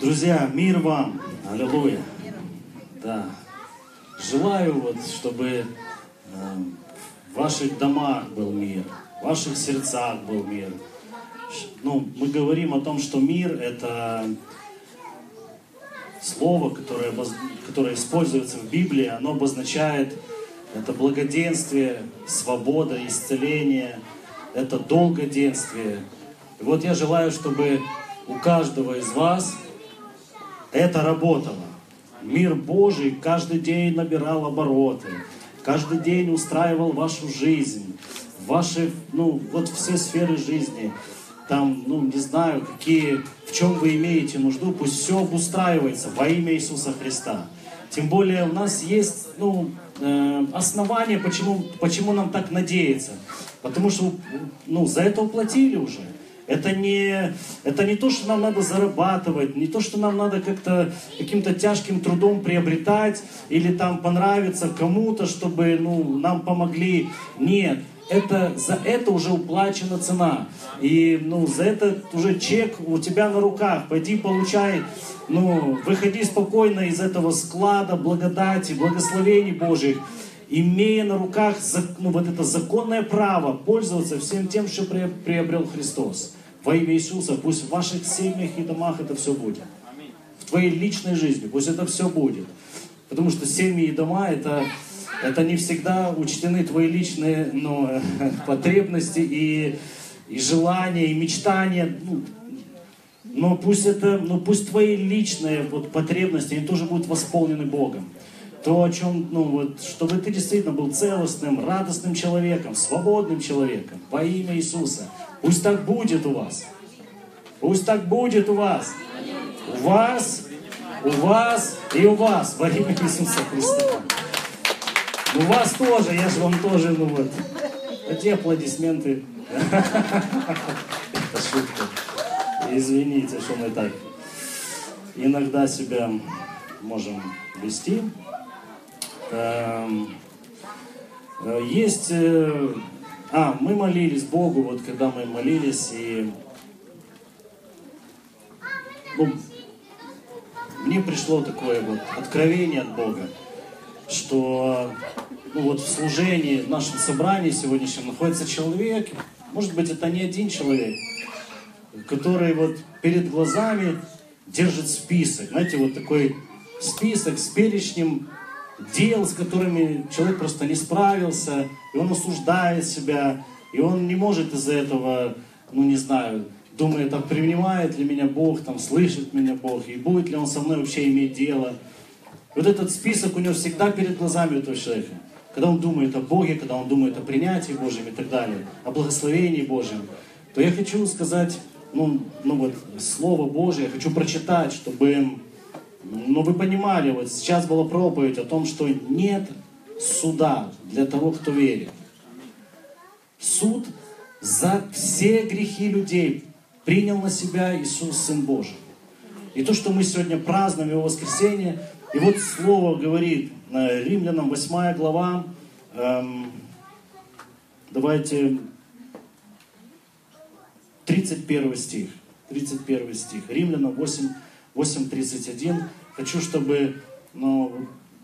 Друзья, мир вам! Аллилуйя! Да. Желаю вот, чтобы э, в ваших домах был мир, в ваших сердцах был мир. Ну, мы говорим о том, что мир — это слово, которое, которое используется в Библии, оно обозначает это благоденствие, свобода, исцеление, это долгоденствие. И вот я желаю, чтобы у каждого из вас это работало. Мир Божий каждый день набирал обороты, каждый день устраивал вашу жизнь, ваши, ну, вот все сферы жизни. Там, ну, не знаю, какие, в чем вы имеете нужду, пусть все обустраивается во имя Иисуса Христа. Тем более у нас есть, ну, э, основания, почему, почему нам так надеяться. Потому что, ну, за это уплатили уже. Это не, это не то, что нам надо зарабатывать, не то, что нам надо как-то каким-то тяжким трудом приобретать или там понравиться кому-то, чтобы ну, нам помогли. Нет, это, за это уже уплачена цена. И ну, за это уже чек у тебя на руках. Пойди получай, ну, выходи спокойно из этого склада благодати, благословений Божьих имея на руках ну, вот это законное право пользоваться всем тем, что приобрел Христос. Во имя Иисуса, пусть в ваших семьях и домах это все будет. В твоей личной жизни, пусть это все будет. Потому что семьи и дома это, это не всегда учтены твои личные ну, потребности и, и желания, и мечтания. Ну, но пусть это, но пусть твои личные вот потребности, они тоже будут восполнены Богом. То, о чем, ну вот, чтобы ты действительно был целостным, радостным человеком, свободным человеком во имя Иисуса. Пусть так будет у вас. Пусть так будет у вас. У вас, у вас и у вас во имя Иисуса Христа. У вас тоже, я же вам тоже, ну вот. Эти аплодисменты. Это шутка. Извините, что мы так иногда себя можем вести. Эм, э, Есть... А, мы молились Богу, вот когда мы молились, и... Ну, мне пришло такое вот откровение от Бога, что ну вот в служении, в нашем собрании сегодняшнем находится человек, может быть, это не один человек, который вот перед глазами держит список, знаете, вот такой список с перечнем дел, с которыми человек просто не справился, и он осуждает себя, и он не может из-за этого, ну не знаю, думает, а принимает ли меня Бог, там, слышит меня Бог, и будет ли он со мной вообще иметь дело. Вот этот список у него всегда перед глазами у этого человека. Когда он думает о Боге, когда он думает о принятии Божьем и так далее, о благословении Божьем, то я хочу сказать, ну, ну вот, Слово Божье, я хочу прочитать, чтобы ну, вы понимали, вот сейчас была проповедь о том, что нет суда для того, кто верит. Суд за все грехи людей принял на себя Иисус, Сын Божий. И то, что мы сегодня празднуем Его воскресенье, и вот Слово говорит, э, Римлянам 8 глава, эм, давайте 31 стих, 31 стих, Римлянам 8, 8.31. Хочу, чтобы ну,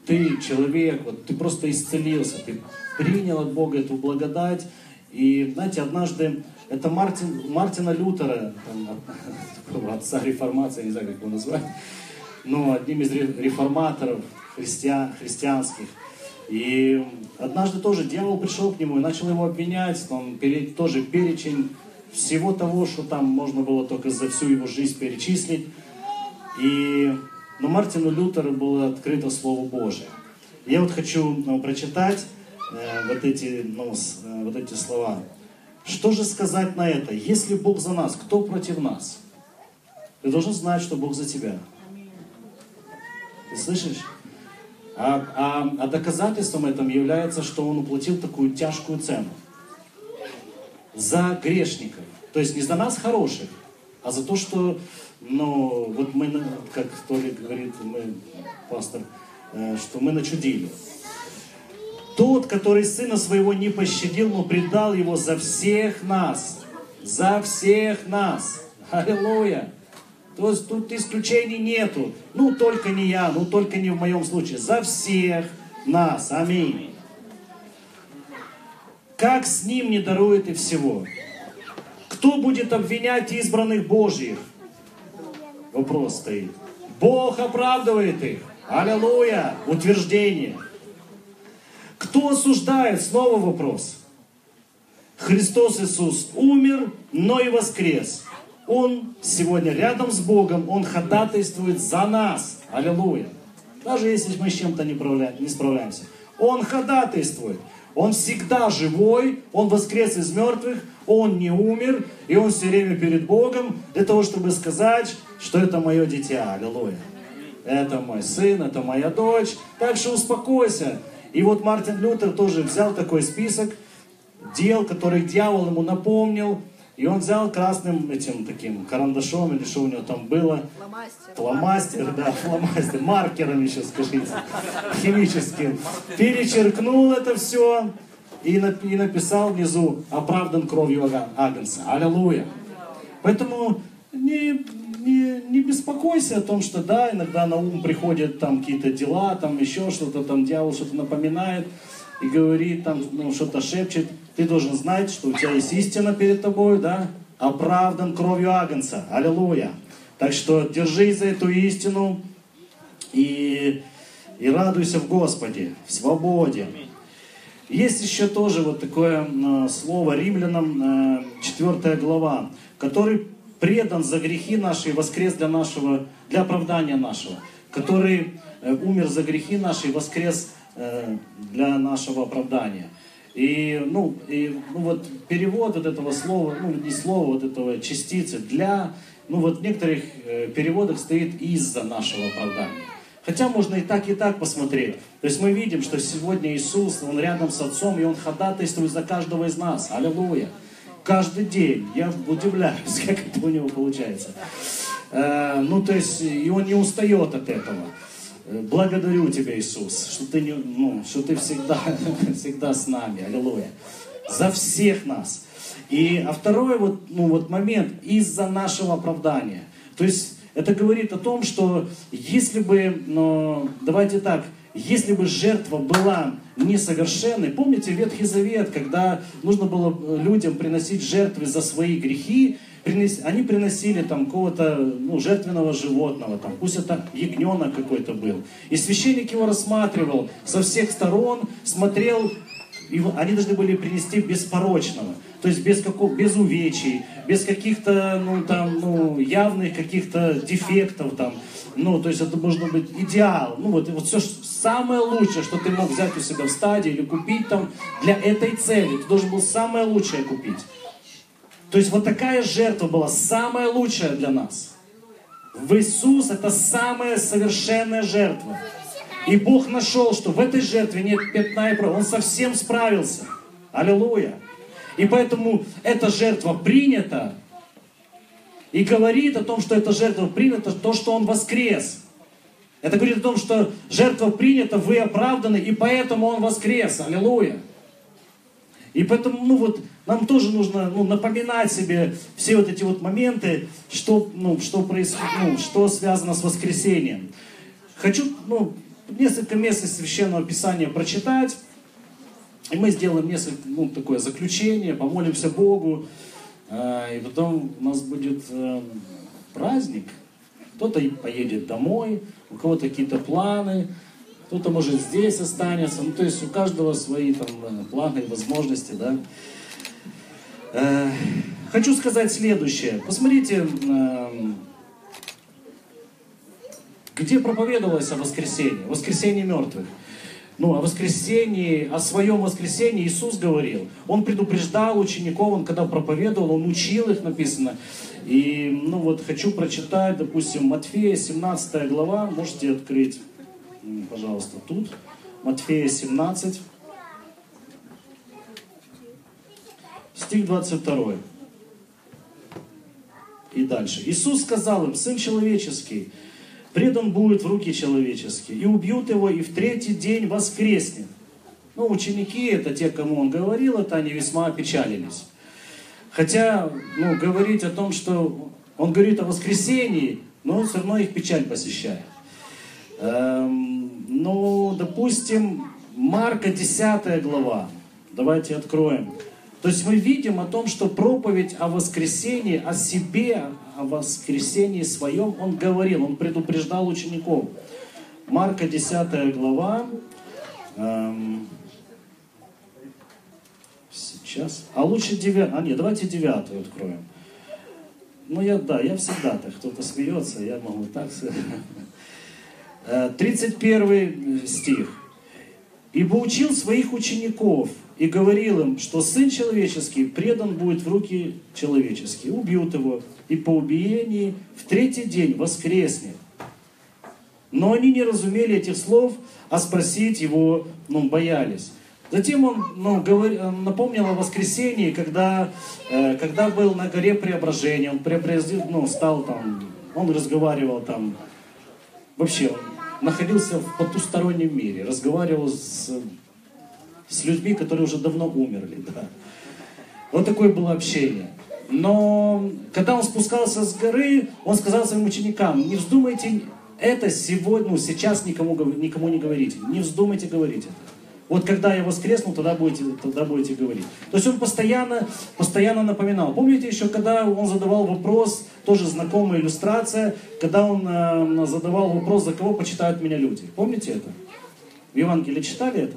ты, человек, вот, ты просто исцелился, ты принял от Бога эту благодать. И, знаете, однажды, это Мартин, Мартина Лютера, там, отца реформации, не знаю, как его назвать, но одним из ре- реформаторов христиан, христианских. И однажды тоже дьявол пришел к нему и начал его обвинять, он пере- тоже перечень всего того, что там можно было только за всю его жизнь перечислить. И, но Мартину Лютеру было открыто Слово Божие. Я вот хочу ну, прочитать э, вот, эти, ну, с- э, вот эти слова. Что же сказать на это? Если Бог за нас, кто против нас? Ты должен знать, что Бог за тебя. Ты слышишь? А, а- а доказательством этому является, что Он уплатил такую тяжкую цену за грешников. То есть не за нас хороших, а за то, что, ну, вот мы, как Толик говорит, мы, пастор, э, что мы начудили. Тот, который сына своего не пощадил, но предал его за всех нас. За всех нас. Аллилуйя. То есть тут исключений нету. Ну, только не я, ну, только не в моем случае. За всех нас. Аминь. Как с ним не дарует и всего? Кто будет обвинять избранных Божьих? Вопрос стоит. Бог оправдывает их. Аллилуйя! Утверждение. Кто осуждает? Снова вопрос. Христос Иисус умер, но и воскрес. Он сегодня рядом с Богом, Он ходатайствует за нас. Аллилуйя. Даже если мы с чем-то не, не справляемся. Он ходатайствует. Он всегда живой, Он воскрес из мертвых, Он не умер, и Он все время перед Богом для того, чтобы сказать, что это мое дитя. Аллилуйя. Это мой сын, это моя дочь. Так что успокойся. И вот Мартин Лютер тоже взял такой список дел, которые дьявол ему напомнил, и он взял красным этим таким карандашом, или что у него там было? Фломастер. Фломастер, да, фломастер, маркером еще скажите, химическим. Перечеркнул это все и, и написал внизу «Оправдан кровью Агнца». Аллилуйя. Поэтому не, не, не беспокойся о том, что да, иногда на ум приходят там какие-то дела, там еще что-то, там дьявол что-то напоминает и говорит, там ну, что-то шепчет. Ты должен знать, что у тебя есть истина перед тобой, да, оправдан кровью Агнца. Аллилуйя. Так что держись за эту истину и, и радуйся в Господе, в свободе. Есть еще тоже вот такое э, слово римлянам, э, 4 глава, который предан за грехи наши и воскрес для нашего, для оправдания нашего, который э, умер за грехи наши и воскрес э, для нашего оправдания. И, ну, и ну, вот перевод вот этого слова, ну не слова, вот этого частицы для, ну вот в некоторых э, переводах стоит из-за нашего оправдания. Хотя можно и так, и так посмотреть. То есть мы видим, что сегодня Иисус, Он рядом с Отцом, и Он ходатайствует за каждого из нас. Аллилуйя. Каждый день. Я удивляюсь, как это у Него получается. Э, ну, то есть, и Он не устает от этого. Благодарю Тебя, Иисус, что Ты, не, ну, что ты всегда, всегда с нами. Аллилуйя. За всех нас. И, а второй вот, ну, вот момент, из-за нашего оправдания. То есть, это говорит о том, что если бы, ну, давайте так, если бы жертва была несовершенной, помните Ветхий Завет, когда нужно было людям приносить жертвы за свои грехи, они приносили там какого-то ну, жертвенного животного, там, пусть это ягненок какой-то был. И священник его рассматривал со всех сторон, смотрел, и они должны были принести беспорочного. То есть без, какого, без увечий, без каких-то ну, там, ну, явных каких-то дефектов. Там. Ну, то есть это должно быть идеал. Ну, вот, вот все самое лучшее, что ты мог взять у себя в стадии или купить там для этой цели. Ты должен был самое лучшее купить. То есть вот такая жертва была самая лучшая для нас. В Иисус это самая совершенная жертва. И Бог нашел, что в этой жертве нет пятна и права. Он совсем справился. Аллилуйя. И поэтому эта жертва принята. И говорит о том, что эта жертва принята, то, что Он воскрес. Это говорит о том, что жертва принята, вы оправданы, и поэтому Он воскрес. Аллилуйя. И поэтому, ну вот, нам тоже нужно ну, напоминать себе все вот эти вот моменты, что, ну, что происходит, ну, что связано с воскресением. Хочу, ну, несколько мест из Священного Писания прочитать, и мы сделаем несколько, ну, такое заключение, помолимся Богу, э, и потом у нас будет э, праздник. Кто-то поедет домой, у кого-то какие-то планы, кто-то, может, здесь останется. Ну, то есть у каждого свои там э, планы возможности, да. Э, хочу сказать следующее. Посмотрите, э, где проповедовалось о воскресении, воскресении мертвых. Ну, о воскресении, о своем воскресении Иисус говорил. Он предупреждал учеников, он когда проповедовал, он учил их, написано. И, ну вот, хочу прочитать, допустим, Матфея, 17 глава, можете открыть пожалуйста, тут. Матфея 17, стих 22. И дальше. Иисус сказал им, Сын человеческий, предан будет в руки человеческие, и убьют его, и в третий день воскреснет. Ну, ученики, это те, кому он говорил, это они весьма опечалились. Хотя, ну, говорить о том, что он говорит о воскресении, но все равно их печаль посещает. Эм, ну, допустим, Марка 10 глава. Давайте откроем. То есть мы видим о том, что проповедь о воскресении, о себе, о воскресении своем, он говорил, он предупреждал учеников. Марка 10 глава. Эм, сейчас. А лучше 9. А нет, давайте 9 откроем. Ну, я, да, я всегда так. Кто-то смеется, я могу так. 31 э, стих. «Ибо учил своих учеников и говорил им, что Сын Человеческий предан будет в руки человеческие, убьют его, и по убиении в третий день воскреснет. Но они не разумели этих слов, а спросить его ну, боялись. Затем он ну, говор... напомнил о воскресении, когда, э, когда был на горе преображения, он преобразил, ну, стал там, он разговаривал там, вообще он находился в потустороннем мире, разговаривал с, с людьми, которые уже давно умерли. Да. Вот такое было общение. Но когда он спускался с горы, он сказал своим ученикам, не вздумайте это сегодня, ну, сейчас никому, никому не говорите, не вздумайте говорить это. Вот когда я воскресну, тогда будете, тогда будете говорить. То есть он постоянно, постоянно напоминал. Помните еще, когда он задавал вопрос, тоже знакомая иллюстрация, когда он э, задавал вопрос, за кого почитают меня люди. Помните это? В Евангелии читали это?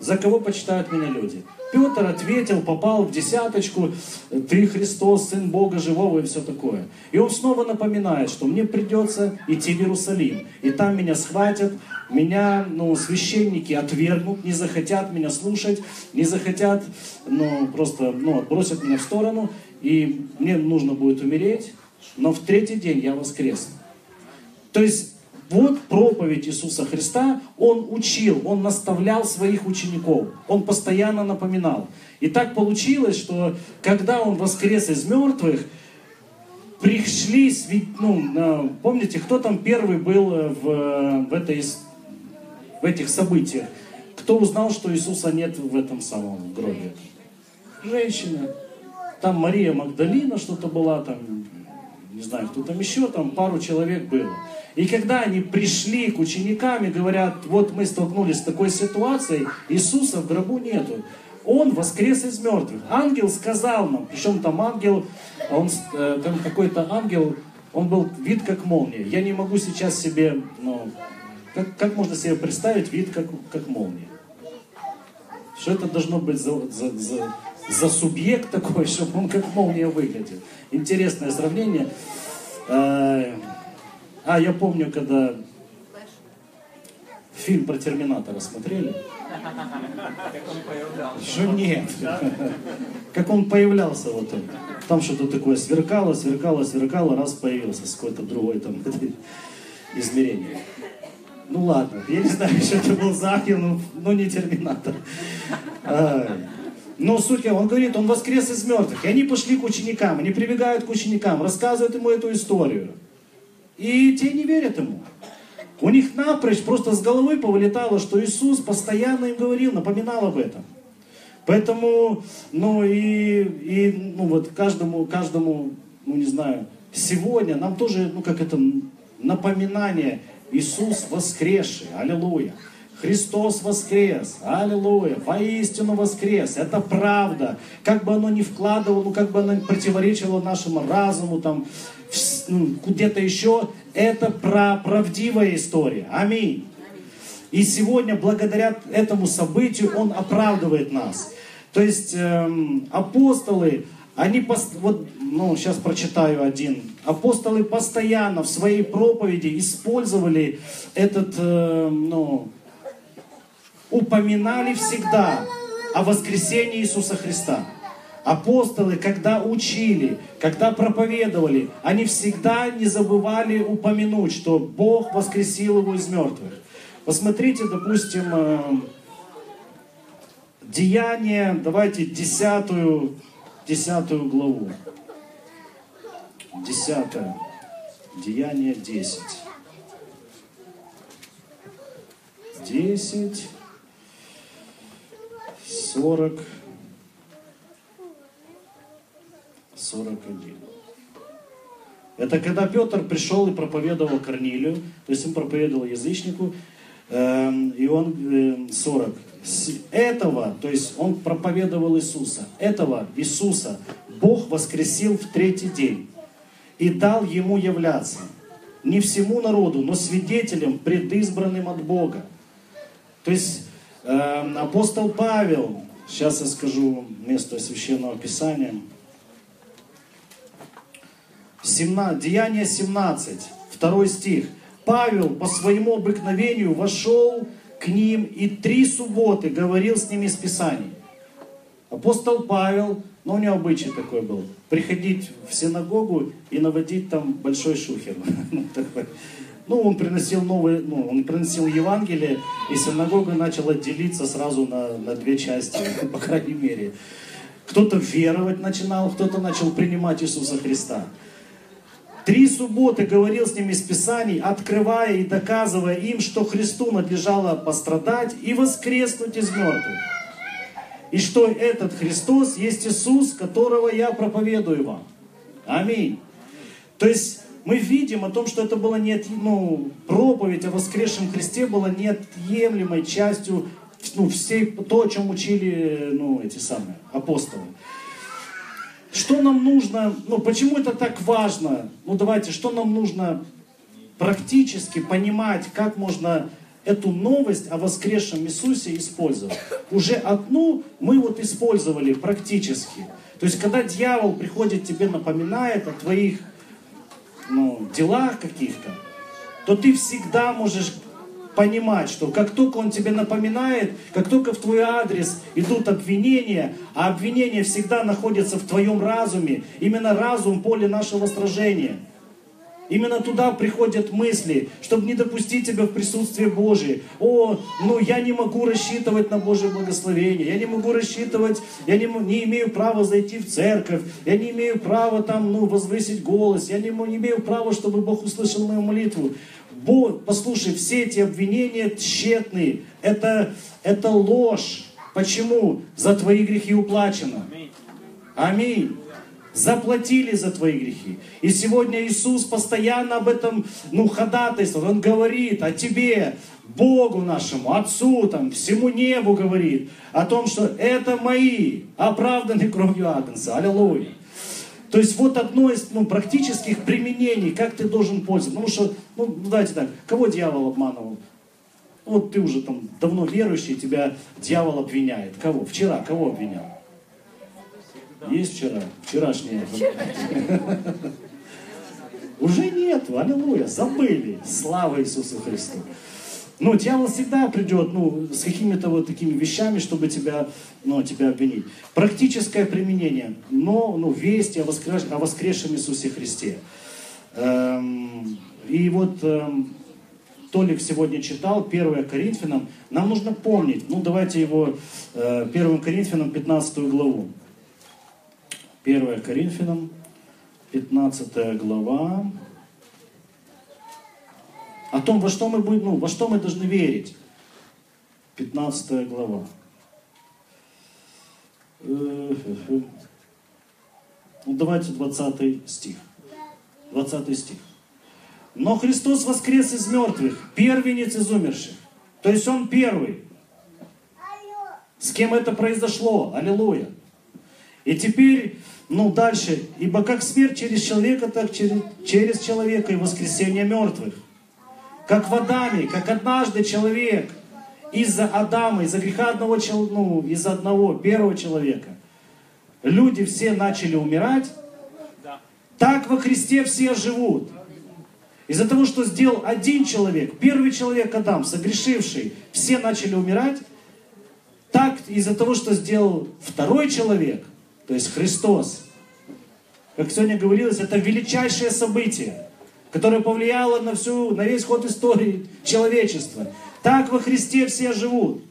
За кого почитают меня люди? Петр ответил, попал в десяточку, ты Христос, Сын Бога Живого и все такое. И он снова напоминает, что мне придется идти в Иерусалим, и там меня схватят, меня ну, священники отвергнут, не захотят меня слушать, не захотят, ну, просто ну, отбросят меня в сторону, и мне нужно будет умереть, но в третий день я воскресну. То есть вот проповедь Иисуса Христа, Он учил, Он наставлял своих учеников, Он постоянно напоминал. И так получилось, что когда Он воскрес из мертвых, пришли, ну, помните, кто там первый был в, в, этой, в этих событиях? Кто узнал, что Иисуса нет в этом самом гробе? Женщина. Там Мария Магдалина что-то была, там, не знаю, кто там еще, там пару человек было. И когда они пришли к ученикам и говорят, вот мы столкнулись с такой ситуацией, Иисуса в гробу нету. Он воскрес из мертвых. Ангел сказал нам, причем там ангел, он, э, там какой-то ангел, он был вид как молния. Я не могу сейчас себе, ну, как, как можно себе представить вид как, как молния? Что это должно быть за, за, за, за субъект такой, чтобы он как молния выглядел? Интересное сравнение. Э, а, я помню, когда фильм про Терминатора смотрели. Что нет. Как он появлялся вот он. Там что-то такое сверкало, сверкало, сверкало, раз появился с какой-то другой там измерение. Ну ладно, я не знаю, что это был за но, но не Терминатор. Но суть, он говорит, он воскрес из мертвых. И они пошли к ученикам, они прибегают к ученикам, рассказывают ему эту историю. И те не верят ему. У них напрочь просто с головы повылетало, что Иисус постоянно им говорил, напоминал об этом. Поэтому, ну и, и ну вот каждому, каждому, ну не знаю, сегодня нам тоже, ну как это, напоминание, Иисус воскресший, аллилуйя. Христос воскрес, аллилуйя, воистину воскрес, это правда. Как бы оно ни вкладывало, ну как бы оно противоречило нашему разуму, там, ну, где-то еще, это про правдивая история. Аминь. И сегодня, благодаря этому событию, он оправдывает нас. То есть эм, апостолы, они, вот, ну, сейчас прочитаю один. Апостолы постоянно в своей проповеди использовали этот, э, ну, упоминали всегда о воскресении Иисуса Христа. Апостолы, когда учили, когда проповедовали, они всегда не забывали упомянуть, что Бог воскресил его из мертвых. Посмотрите, допустим, э, Деяние, давайте десятую, десятую главу. Десятое. Деяние десять. Десять. Сорок. Сорок один. Это когда Петр пришел и проповедовал Корнилию, то есть он проповедовал язычнику, э, и он э, 40. С этого, то есть он проповедовал Иисуса, этого Иисуса Бог воскресил в третий день и дал ему являться не всему народу, но свидетелем, предизбранным от Бога. То есть э, апостол Павел, сейчас я скажу место священного писания, 17, Деяние 17, второй стих. Павел по своему обыкновению вошел к ним и три субботы говорил с ними из Писаний. Апостол Павел, ну у него обычай такой был, приходить в синагогу и наводить там большой шухер. Ну, он приносил новые, ну, он приносил Евангелие, и синагога начала делиться сразу на, на две части, по крайней мере. Кто-то веровать начинал, кто-то начал принимать Иисуса Христа. Три субботы говорил с ними из Писаний, открывая и доказывая им, что Христу надлежало пострадать и воскреснуть из мертвых. И что этот Христос есть Иисус, которого я проповедую вам. Аминь. То есть мы видим о том, что это было не, ну, проповедь о воскресшем Христе была неотъемлемой частью ну, всей, то, о чем учили ну, эти самые апостолы. Что нам нужно, ну почему это так важно? Ну давайте, что нам нужно практически понимать, как можно эту новость о воскресшем Иисусе использовать. Уже одну мы вот использовали практически. То есть, когда дьявол приходит тебе, напоминает о твоих ну, делах каких-то, то ты всегда можешь понимать, что как только он тебе напоминает, как только в твой адрес идут обвинения, а обвинения всегда находятся в твоем разуме, именно разум поле нашего сражения. Именно туда приходят мысли, чтобы не допустить тебя в присутствие Божие. О, ну я не могу рассчитывать на Божье благословение, я не могу рассчитывать, я не, не имею права зайти в церковь, я не имею права там, ну, возвысить голос, я не, не имею права, чтобы Бог услышал мою молитву. Бог, послушай, все эти обвинения тщетные. Это, это ложь. Почему? За твои грехи уплачено. Аминь. Заплатили за твои грехи. И сегодня Иисус постоянно об этом ну, ходатайствует. Он говорит о тебе, Богу нашему, Отцу, там, всему небу говорит о том, что это мои, оправданы кровью Агнца. Аллилуйя. То есть вот одно из ну, практических применений, как ты должен пользоваться. Потому что, ну, давайте так, кого дьявол обманывал? Вот ты уже там давно верующий, тебя дьявол обвиняет. Кого? Вчера кого обвинял? Есть вчера? Вчерашнее. Уже нет, аллилуйя, забыли. Слава Иисусу Христу. Но дьявол всегда придет ну, с какими-то вот такими вещами, чтобы тебя, ну, тебя обвинить. Практическое применение, но ну, вести о, воскреш... о воскресшем Иисусе Христе. Эм, и вот эм, Толик сегодня читал 1 Коринфянам. Нам нужно помнить, ну давайте его э, 1 Коринфянам 15 главу. 1 Коринфянам 15 глава о том, во что мы, будем, ну, во что мы должны верить. 15 глава. Ну, давайте 20 стих. 20 стих. Но Христос воскрес из мертвых, первенец из умерших. То есть Он первый. С кем это произошло? Аллилуйя. И теперь, ну дальше. Ибо как смерть через человека, так через, через человека и воскресение мертвых как в Адаме, как однажды человек из-за Адама, из-за греха одного, ну, из-за одного, первого человека, люди все начали умирать, так во Христе все живут. Из-за того, что сделал один человек, первый человек Адам, согрешивший, все начали умирать, так из-за того, что сделал второй человек, то есть Христос, как сегодня говорилось, это величайшее событие которое повлияло на, всю, на весь ход истории человечества. Так во Христе все живут.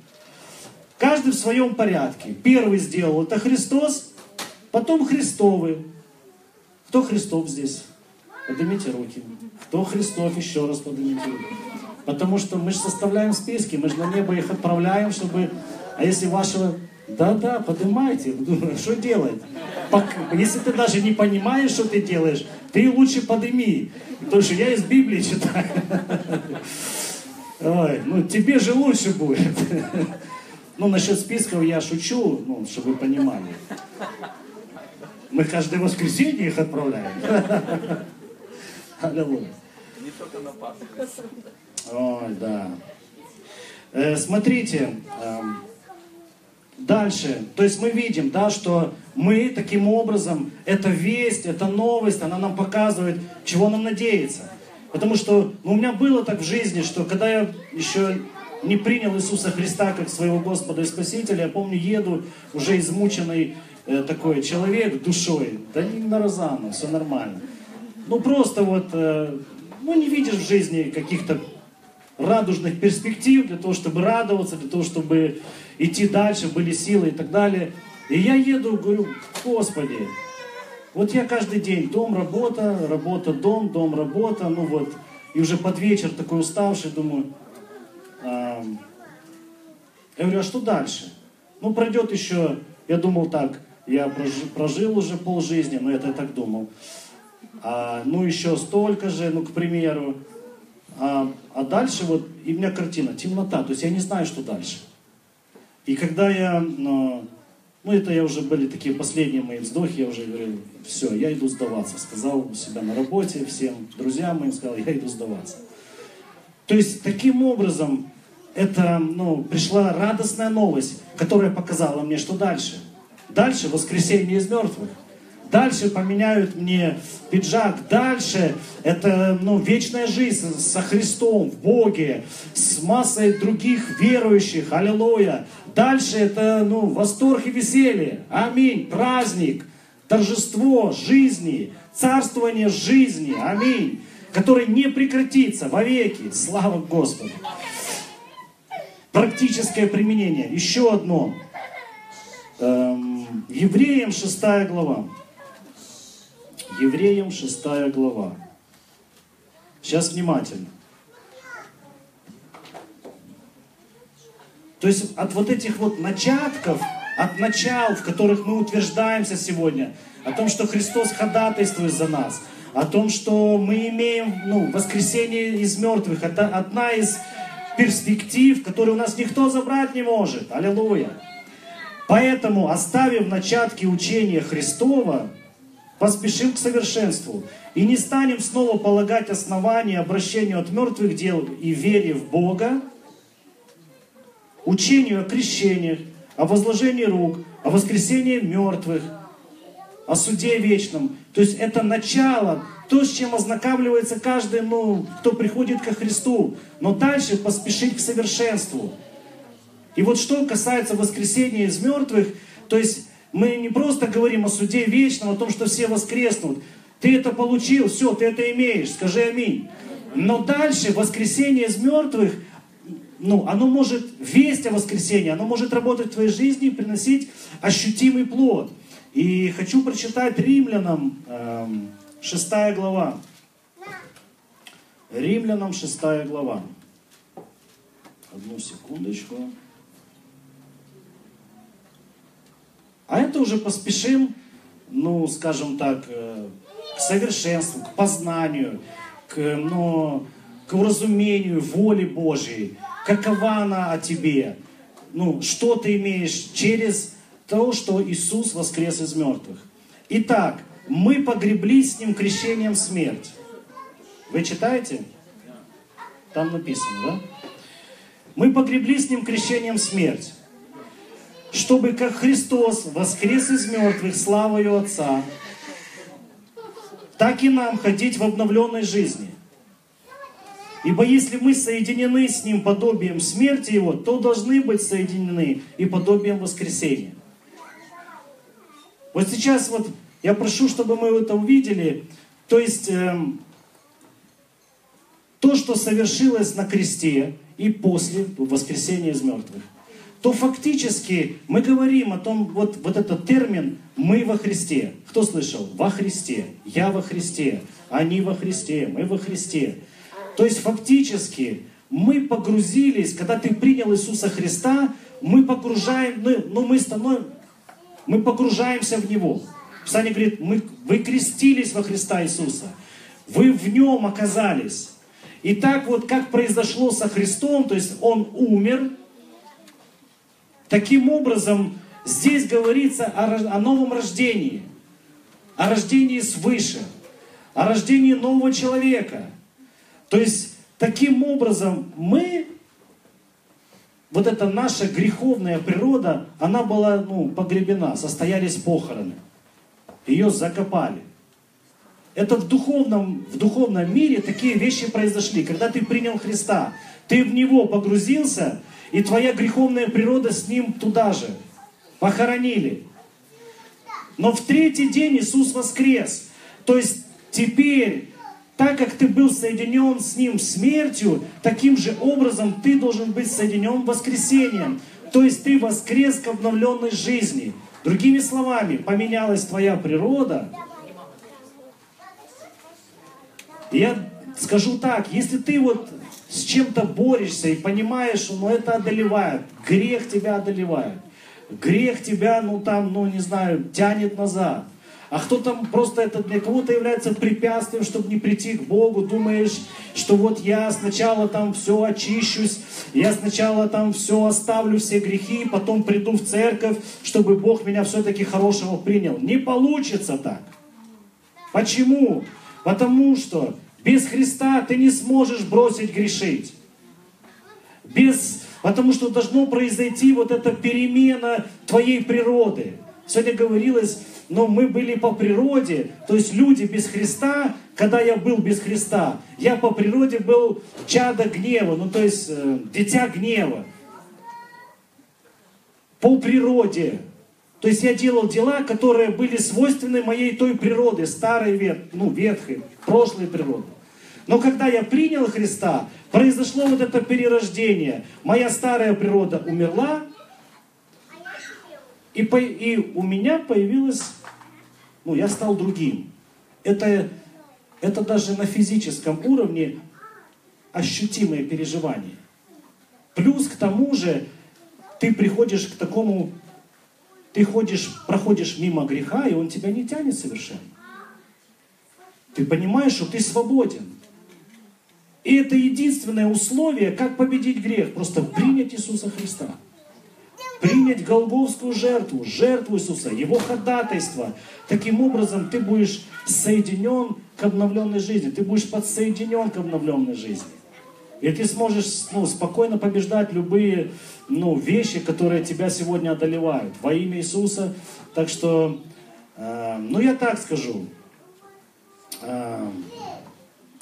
Каждый в своем порядке. Первый сделал это Христос, потом Христовы. Кто Христов здесь? Поднимите руки. Кто Христов? Еще раз поднимите руки. Потому что мы же составляем списки, мы же на небо их отправляем, чтобы... А если вашего Да-да, поднимайте. Что делать? Если ты даже не понимаешь, что ты делаешь, ты лучше подними. Потому что я из Библии читаю. Ой, ну тебе же лучше будет. Ну, насчет списков я шучу, ну, чтобы вы понимали. Мы каждое воскресенье их отправляем. Аллилуйя. Не только на Пасху. Ой, да. Э, смотрите, э, дальше. То есть мы видим, да, что мы таким образом, эта весть, эта новость, она нам показывает, чего нам надеяться. Потому что ну, у меня было так в жизни, что когда я еще не принял Иисуса Христа как своего Господа и Спасителя, я помню, еду уже измученный э, такой человек душой, да не на Розану, все нормально. Ну просто вот, э, ну не видишь в жизни каких-то радужных перспектив для того, чтобы радоваться, для того, чтобы идти дальше, были силы и так далее. И я еду, говорю, Господи, вот я каждый день, дом, работа, работа, дом, дом, работа, ну вот, и уже под вечер такой уставший, думаю, а, я говорю, а что дальше? Ну, пройдет еще, я думал так, я прожил, прожил уже полжизни, но это я так думал. А, ну, еще столько же, ну, к примеру. А, а дальше вот, и у меня картина, темнота, то есть я не знаю, что дальше. И когда я, ну, ну это я уже были такие последние мои вздохи, я уже говорил, все, я иду сдаваться. Сказал у себя на работе всем друзьям моим, сказал, я иду сдаваться. То есть таким образом это, ну, пришла радостная новость, которая показала мне, что дальше. Дальше воскресенье из мертвых. Дальше поменяют мне пиджак. Дальше это ну, вечная жизнь со Христом, в Боге, с массой других верующих. Аллилуйя. Дальше это ну, восторг и веселье. Аминь. Праздник, торжество жизни, царствование жизни. Аминь. Который не прекратится вовеки. Слава Господу. Практическое применение. Еще одно. Эм, Евреям 6 глава. Евреям 6 глава. Сейчас внимательно. То есть от вот этих вот начатков, от начал, в которых мы утверждаемся сегодня, о том, что Христос ходатайствует за нас, о том, что мы имеем ну, воскресение из мертвых, это одна из перспектив, которые у нас никто забрать не может. Аллилуйя. Поэтому, оставив начатки учения Христова, поспешим к совершенству и не станем снова полагать основания обращению от мертвых дел и вере в Бога, учению о крещениях, о возложении рук, о воскресении мертвых, о суде вечном. То есть это начало, то, с чем ознакомливается каждый, ну, кто приходит ко Христу. Но дальше поспешить к совершенству. И вот что касается воскресения из мертвых, то есть мы не просто говорим о суде вечном, о том, что все воскреснут. Ты это получил, все, ты это имеешь, скажи аминь. Но дальше воскресение из мертвых, ну, оно может, весть о воскресении, оно может работать в твоей жизни и приносить ощутимый плод. И хочу прочитать римлянам э, 6 глава. Римлянам 6 глава. Одну секундочку. А это уже поспешим, ну, скажем так, э, к совершенству, к познанию, к, ну, к уразумению воли Божьей. Какова она о тебе? Ну, что ты имеешь через то, что Иисус воскрес из мертвых. Итак, мы погребли с Ним крещением смерть. Вы читаете? Там написано, да? Мы погребли с Ним крещением смерть чтобы как Христос воскрес из мертвых славою Отца, так и нам ходить в обновленной жизни. Ибо если мы соединены с Ним подобием смерти Его, то должны быть соединены и подобием воскресения. Вот сейчас вот я прошу, чтобы мы это увидели. То есть э, то, что совершилось на кресте и после воскресения из мертвых то фактически мы говорим о том, вот, вот этот термин «мы во Христе». Кто слышал? Во Христе. Я во Христе. Они во Христе. Мы во Христе. То есть фактически мы погрузились, когда ты принял Иисуса Христа, мы погружаем, ну, ну мы становим, мы погружаемся в Него. Писание говорит, мы, вы крестились во Христа Иисуса, вы в Нем оказались. И так вот, как произошло со Христом, то есть Он умер, таким образом здесь говорится о, о новом рождении, о рождении свыше, о рождении нового человека. То есть таким образом мы вот эта наша греховная природа, она была ну, погребена, состоялись похороны. Ее закопали. Это в духовном, в духовном мире такие вещи произошли. Когда ты принял Христа, ты в Него погрузился, и твоя греховная природа с Ним туда же. Похоронили. Но в третий день Иисус воскрес. То есть теперь так как ты был соединен с Ним смертью, таким же образом ты должен быть соединен воскресением. То есть ты воскрес к обновленной жизни. Другими словами, поменялась твоя природа. я скажу так, если ты вот с чем-то борешься и понимаешь, что ну, это одолевает, грех тебя одолевает, грех тебя, ну там, ну не знаю, тянет назад – а кто там просто это для кого-то является препятствием, чтобы не прийти к Богу, думаешь, что вот я сначала там все очищусь, я сначала там все оставлю, все грехи, потом приду в церковь, чтобы Бог меня все-таки хорошего принял. Не получится так. Почему? Потому что без Христа ты не сможешь бросить грешить. Без, потому что должно произойти вот эта перемена твоей природы. Сегодня говорилось, но мы были по природе, то есть люди без Христа, когда я был без Христа, я по природе был чадо гнева, ну то есть э, дитя гнева. По природе. То есть я делал дела, которые были свойственны моей той природе, старой, вет, ну, ветхой, прошлой природы. Но когда я принял Христа, произошло вот это перерождение. Моя старая природа умерла, и, по, и у меня появилась, ну, я стал другим. Это, это даже на физическом уровне ощутимое переживание. Плюс к тому же ты приходишь к такому, ты ходишь, проходишь мимо греха, и он тебя не тянет совершенно. Ты понимаешь, что ты свободен. И это единственное условие, как победить грех, просто принять Иисуса Христа принять Голговскую жертву, жертву Иисуса, Его ходатайство. Таким образом, ты будешь соединен к обновленной жизни, ты будешь подсоединен к обновленной жизни. И ты сможешь ну, спокойно побеждать любые ну, вещи, которые тебя сегодня одолевают во имя Иисуса. Так что, э, ну я так скажу, э,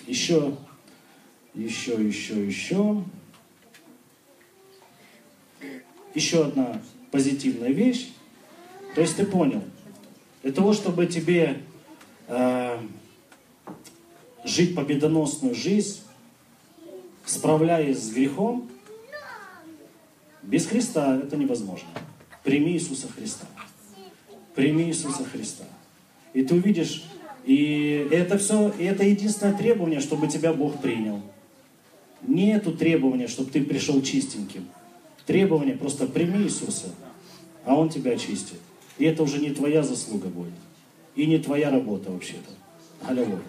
еще, еще, еще, еще. еще одна позитивная вещь. То есть ты понял, для того, чтобы тебе э, жить победоносную жизнь, справляясь с грехом, без Христа это невозможно. Прими Иисуса Христа. Прими Иисуса Христа. И ты увидишь, и это все, и это единственное требование, чтобы тебя Бог принял. Нету требования, чтобы ты пришел чистеньким требование, просто прими Иисуса, а Он тебя очистит. И это уже не твоя заслуга будет. И не твоя работа вообще-то. Аллилуйя.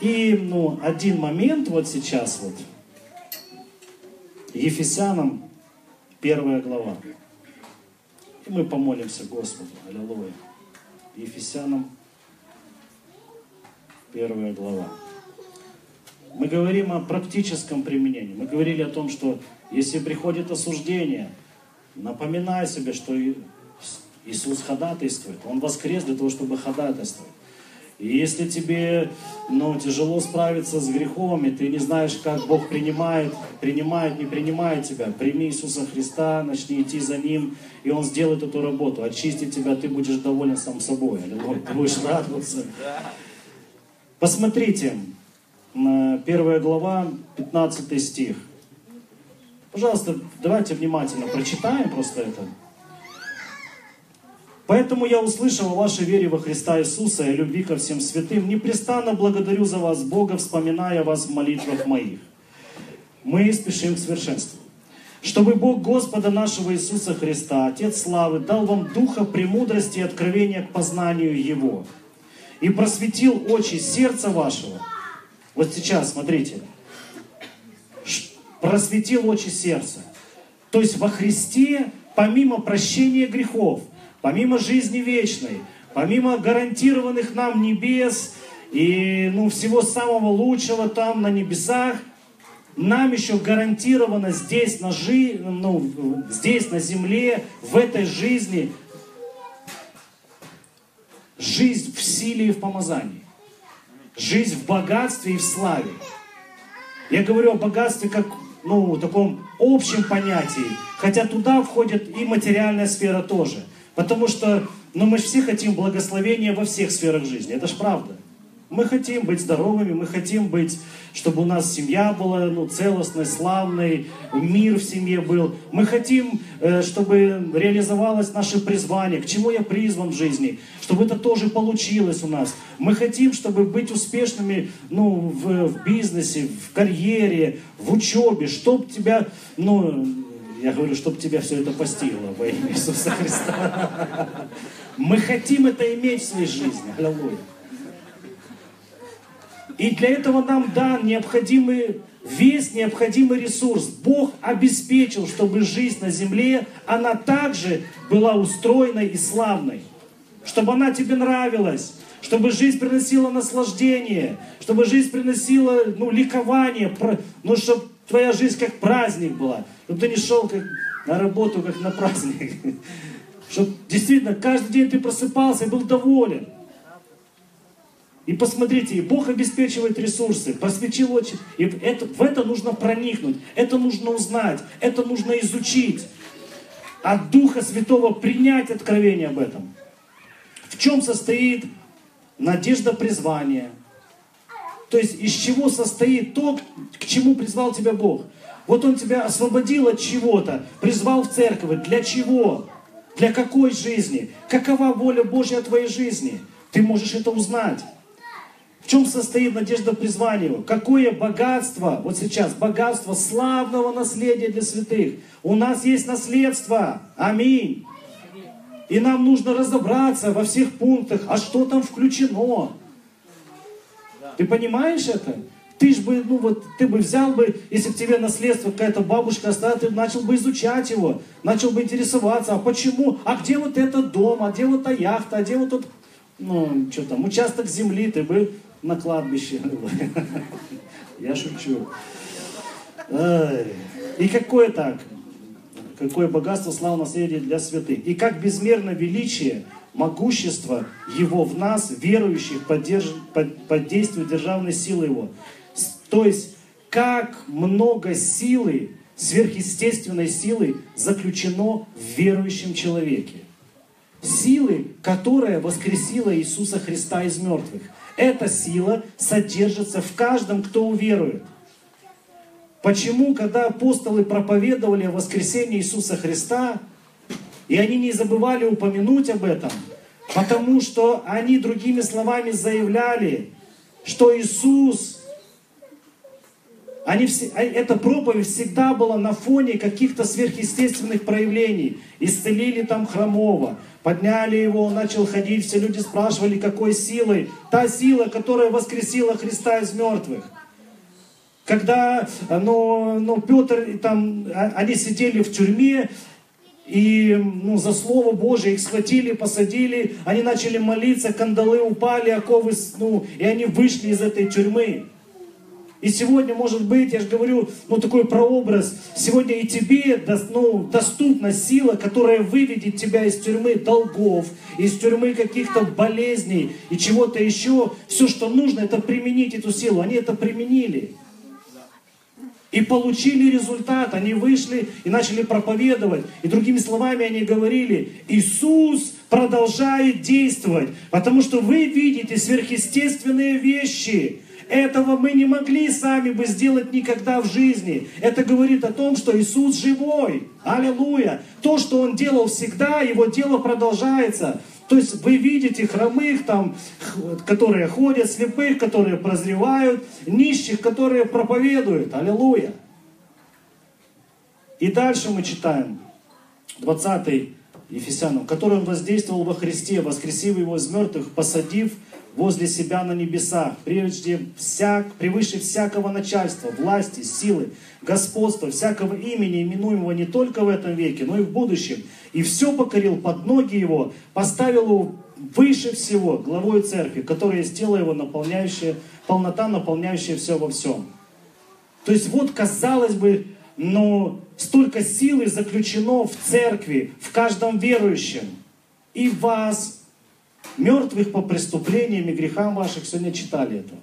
И, ну, один момент вот сейчас вот. Ефесянам, первая глава. И мы помолимся Господу. Аллилуйя. Ефесянам, первая глава. Мы говорим о практическом применении. Мы говорили о том, что если приходит осуждение, напоминай себе, что Иисус ходатайствует. Он воскрес для того, чтобы ходатайствовать. И если тебе ну, тяжело справиться с грехом, и ты не знаешь, как Бог принимает, принимает, не принимает тебя, прими Иисуса Христа, начни идти за Ним, и Он сделает эту работу, очистит тебя, ты будешь доволен сам собой, ты будешь радоваться. Посмотрите, первая глава, 15 стих. Пожалуйста, давайте внимательно прочитаем просто это. Поэтому я услышал о вашей вере во Христа Иисуса и любви ко всем святым. Непрестанно благодарю за вас Бога, вспоминая вас в молитвах моих. мы спешим к совершенству. Чтобы Бог Господа нашего Иисуса Христа, Отец Славы, дал вам духа премудрости и откровения к познанию Его, и просветил очи сердца вашего. Вот сейчас, смотрите, просветил очи сердца. То есть во Христе, помимо прощения грехов, помимо жизни вечной, помимо гарантированных нам небес и ну, всего самого лучшего там на небесах, нам еще гарантировано здесь на, жи, ну, здесь на земле, в этой жизни, жизнь в силе и в помазании. Жизнь в богатстве и в славе. Я говорю о богатстве как ну, таком общем понятии, хотя туда входит и материальная сфера тоже. Потому что ну, мы же все хотим благословения во всех сферах жизни, это же правда. Мы хотим быть здоровыми, мы хотим быть, чтобы у нас семья была ну, целостной, славной, мир в семье был. Мы хотим, э, чтобы реализовалось наше призвание, к чему я призван в жизни, чтобы это тоже получилось у нас. Мы хотим, чтобы быть успешными ну, в, в бизнесе, в карьере, в учебе, чтобы тебя, ну, я говорю, чтобы тебя все это постигло во имя Иисуса Христа. Мы хотим это иметь в своей жизни. Аллилуйя. И для этого нам дан необходимый весь необходимый ресурс. Бог обеспечил, чтобы жизнь на земле, она также была устроенной и славной. Чтобы она тебе нравилась, чтобы жизнь приносила наслаждение, чтобы жизнь приносила ну, ликование, ну, чтобы твоя жизнь как праздник была, чтобы ты не шел как на работу, как на праздник. Чтобы действительно каждый день ты просыпался и был доволен. И посмотрите, и Бог обеспечивает ресурсы, посвятил очень. И это, в это нужно проникнуть, это нужно узнать, это нужно изучить. От Духа Святого принять откровение об этом. В чем состоит надежда призвания? То есть из чего состоит то, к чему призвал тебя Бог? Вот Он тебя освободил от чего-то, призвал в церковь. Для чего? Для какой жизни? Какова воля Божья о твоей жизни? Ты можешь это узнать. Чем состоит надежда призвания? Какое богатство, вот сейчас, богатство славного наследия для святых. У нас есть наследство. Аминь. И нам нужно разобраться во всех пунктах, а что там включено. Ты понимаешь это? Ты ж бы, ну вот, ты бы взял бы, если бы тебе наследство какая-то бабушка оставила, ты начал бы изучать его, начал бы интересоваться, а почему, а где вот этот дом, а где вот та яхта, а где вот тот, ну, что там, участок земли, ты бы на кладбище. Я шучу. И какое так? Какое богатство, слава, наследие для святых. И как безмерно величие, могущество Его в нас, верующих, поддерж... под... под действием державной силы Его. То есть, как много силы, сверхъестественной силы заключено в верующем человеке. Силы, которая воскресила Иисуса Христа из мертвых. Эта сила содержится в каждом, кто уверует. Почему, когда апостолы проповедовали о воскресении Иисуса Христа, и они не забывали упомянуть об этом, потому что они другими словами заявляли, что Иисус, они все, а, эта проповедь всегда была на фоне каких-то сверхъестественных проявлений. Исцелили там хромого, Подняли его, он начал ходить, все люди спрашивали, какой силой. Та сила, которая воскресила Христа из мертвых. Когда ну, ну, Петр, там, а, они сидели в тюрьме, и ну, за Слово Божие их схватили, посадили, они начали молиться, кандалы упали, оковы, ну, и они вышли из этой тюрьмы. И сегодня, может быть, я же говорю, ну такой прообраз, сегодня и тебе ну, доступна сила, которая выведет тебя из тюрьмы долгов, из тюрьмы каких-то болезней и чего-то еще. Все, что нужно, это применить эту силу. Они это применили. И получили результат. Они вышли и начали проповедовать. И другими словами они говорили, Иисус продолжает действовать, потому что вы видите сверхъестественные вещи. Этого мы не могли сами бы сделать никогда в жизни. Это говорит о том, что Иисус живой. Аллилуйя. То, что Он делал всегда, Его дело продолжается. То есть вы видите хромых, там, которые ходят, слепых, которые прозревают, нищих, которые проповедуют. Аллилуйя. И дальше мы читаем, 20 Ефесянам, который он воздействовал во Христе, воскресив его из мертвых, посадив возле себя на небесах, прежде всяк, превыше всякого начальства, власти, силы, господства, всякого имени, именуемого не только в этом веке, но и в будущем. И все покорил под ноги его, поставил его выше всего, главой церкви, которая тело его, наполняющая, полнота, наполняющая все во всем. То есть вот, казалось бы, но столько силы заключено в церкви, в каждом верующем. И вас, мертвых по преступлениям и грехам ваших, сегодня читали это,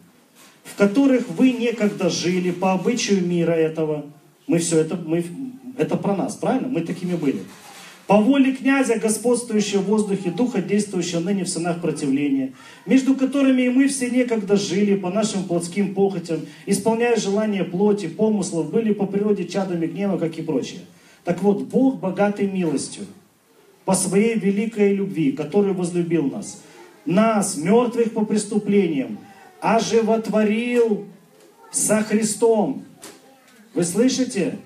в которых вы некогда жили по обычаю мира этого. Мы все это, мы, это про нас, правильно? Мы такими были. По воле князя, господствующего в воздухе, духа, действующего ныне в сынах противления, между которыми и мы все некогда жили по нашим плотским похотям, исполняя желания плоти, помыслов, были по природе чадами гнева, как и прочее. Так вот, Бог богатый милостью, по своей великой любви, который возлюбил нас, нас, мертвых по преступлениям, оживотворил со Христом. Вы слышите?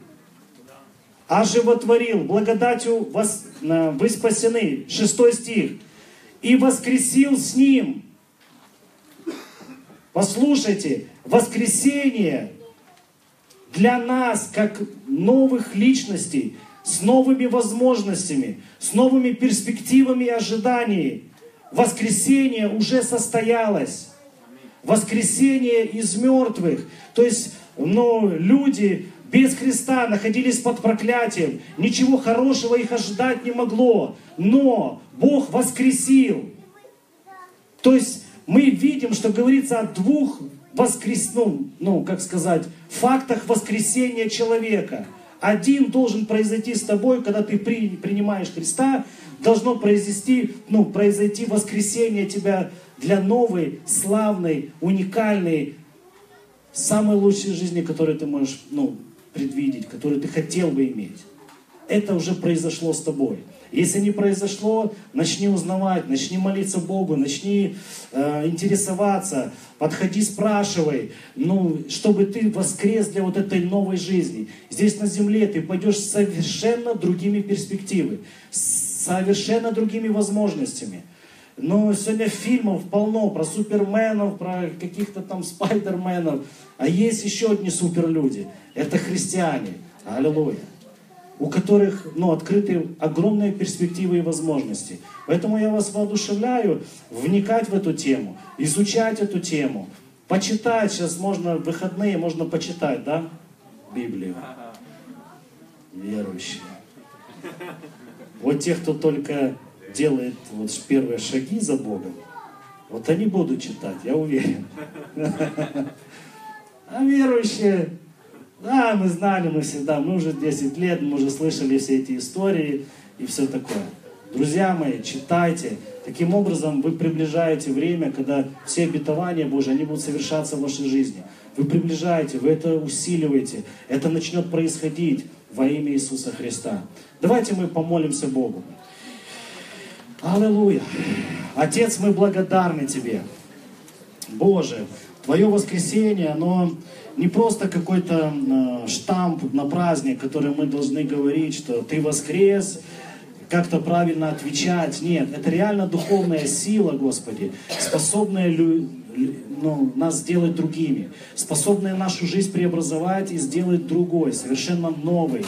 оживотворил, благодатью вос, вы спасены. Шестой стих. И воскресил с ним. Послушайте, воскресение для нас, как новых личностей, с новыми возможностями, с новыми перспективами и ожиданиями. Воскресение уже состоялось. Воскресение из мертвых. То есть, ну, люди без Христа находились под проклятием. Ничего хорошего их ожидать не могло. Но Бог воскресил. То есть мы видим, что говорится о двух воскрес... ну, ну, как сказать, фактах воскресения человека. Один должен произойти с тобой, когда ты при, принимаешь Христа, должно произойти, ну, произойти воскресение тебя для новой, славной, уникальной, самой лучшей жизни, которую ты можешь ну, предвидеть, который ты хотел бы иметь. Это уже произошло с тобой. Если не произошло, начни узнавать, начни молиться Богу, начни э, интересоваться, подходи, спрашивай, ну, чтобы ты воскрес для вот этой новой жизни. Здесь на земле ты пойдешь совершенно другими перспективами, совершенно другими возможностями. Но сегодня фильмов полно про суперменов, про каких-то там спайдерменов. А есть еще одни суперлюди. Это христиане. Аллилуйя. У которых ну, открыты огромные перспективы и возможности. Поэтому я вас воодушевляю вникать в эту тему, изучать эту тему, почитать. Сейчас можно выходные, можно почитать, да? Библию. Верующие. Вот те, кто только делает вот первые шаги за Богом, вот они будут читать, я уверен. А верующие, да, мы знали, мы всегда, мы уже 10 лет, мы уже слышали все эти истории и все такое. Друзья мои, читайте. Таким образом, вы приближаете время, когда все обетования Божьи, они будут совершаться в вашей жизни. Вы приближаете, вы это усиливаете. Это начнет происходить во имя Иисуса Христа. Давайте мы помолимся Богу. Аллилуйя. Отец, мы благодарны Тебе. Боже, Твое воскресенье, оно не просто какой-то э, штамп на праздник, который мы должны говорить, что Ты воскрес, как-то правильно отвечать. Нет, это реально духовная сила, Господи, способная ну, нас сделать другими, способная нашу жизнь преобразовать и сделать другой, совершенно новый,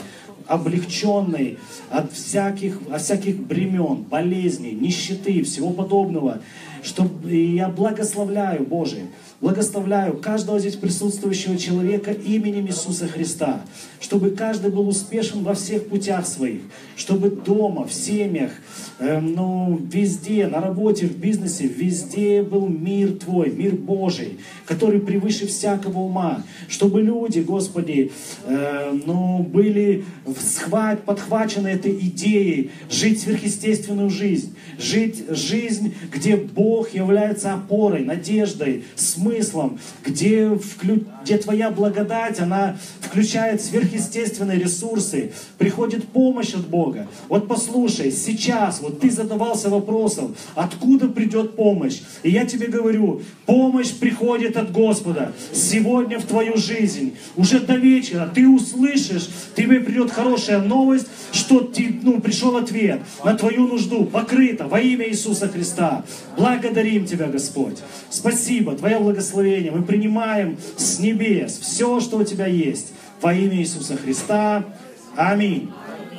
облегченный от всяких, от всяких бремен, болезней, нищеты, всего подобного. Что, я благословляю, Боже, Благословляю каждого здесь присутствующего человека именем Иисуса Христа, чтобы каждый был успешен во всех путях своих, чтобы дома, в семьях, ну, везде, на работе, в бизнесе, везде был мир Твой, мир Божий, который превыше всякого ума, чтобы люди, Господи, э, ну, были схват, подхвачены этой идеей жить сверхъестественную жизнь, жить жизнь, где Бог является опорой, надеждой, смыслом, где, вклю... где Твоя благодать, она включает сверхъестественные ресурсы, приходит помощь от Бога. Вот послушай, сейчас, вот ты задавался вопросом, откуда придет помощь? И я тебе говорю, помощь приходит от Господа. Сегодня в твою жизнь, уже до вечера, ты услышишь, тебе придет хорошая новость, что ты, ну, пришел ответ на твою нужду, покрыто во имя Иисуса Христа. Благодарим Тебя, Господь. Спасибо, Твое благословение. Мы принимаем с небес все, что у Тебя есть. Во имя Иисуса Христа. Аминь.